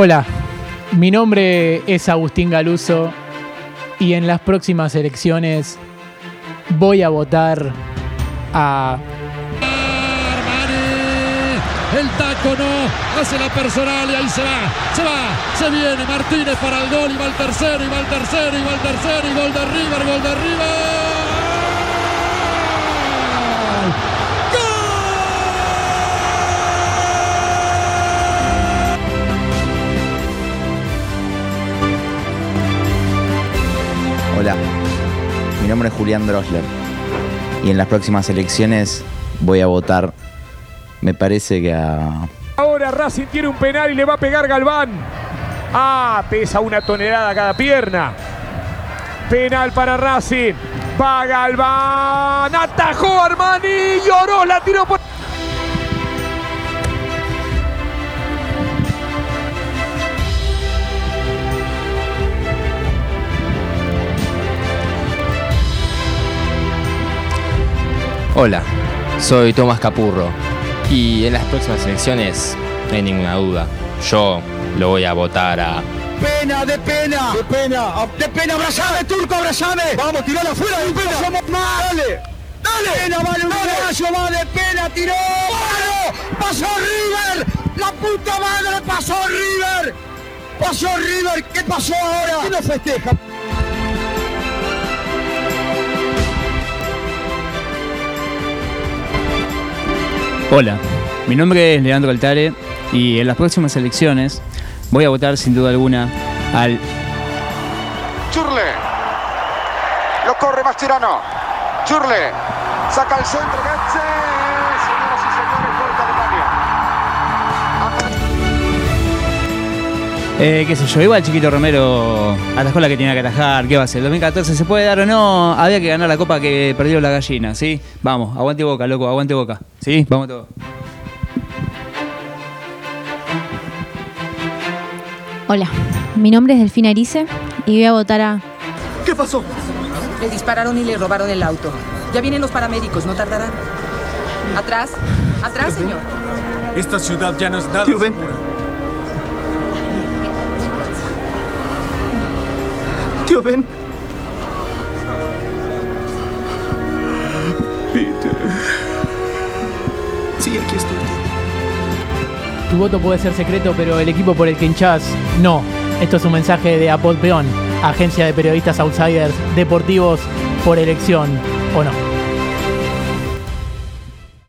Hola, mi nombre es Agustín Galuso y en las próximas elecciones voy a votar a El taco no, hace la personal y ahí se va, se va, se viene Martínez para el gol y va el tercero, y va el tercero, y va el tercero, y gol de River, gol de River. Mi nombre es Julián Drosler y en las próximas elecciones voy a votar, me parece que a... Ahora Racing tiene un penal y le va a pegar Galván. Ah, pesa una tonelada cada pierna. Penal para Racing. Va Galván. Atajó Armani. Lloró. La tiró por. Hola, soy Tomás Capurro y en las próximas elecciones, no hay ninguna duda, yo lo voy a votar a... Pena, de pena. De pena. De pena, abrazame, turco, abrazame. Vamos, tiralo afuera, de pena. Somos más. Dale. Dale. Pena, vale, un abrazo de pena, tiró. ¡Palo! ¡Pasó River! ¡La puta madre pasó River! ¡Pasó River! ¿Qué pasó ahora? ¿Quién lo festeja? Hola, mi nombre es Leandro Altare y en las próximas elecciones voy a votar sin duda alguna al Churle. Lo corre Mascherano. Churle. Saca el centro. Getze. Eh, qué sé yo, igual Chiquito Romero atajó la que tenía que atajar, ¿qué va a ser? 2014 se puede dar o no, había que ganar la copa que perdió la gallina, ¿sí? Vamos, aguante boca, loco, aguante boca, ¿sí? Vamos todos. Hola, mi nombre es Delfina Erice y voy a votar a... ¿Qué pasó? Le dispararon y le robaron el auto. Ya vienen los paramédicos, no tardarán. Atrás, atrás, señor. Esta ciudad ya no es nada. Tío, ven. Peter. Sí, aquí estoy. Tu voto puede ser secreto, pero el equipo por el que hinchás, no. Esto es un mensaje de Apod Peón, agencia de periodistas outsiders deportivos por elección o no.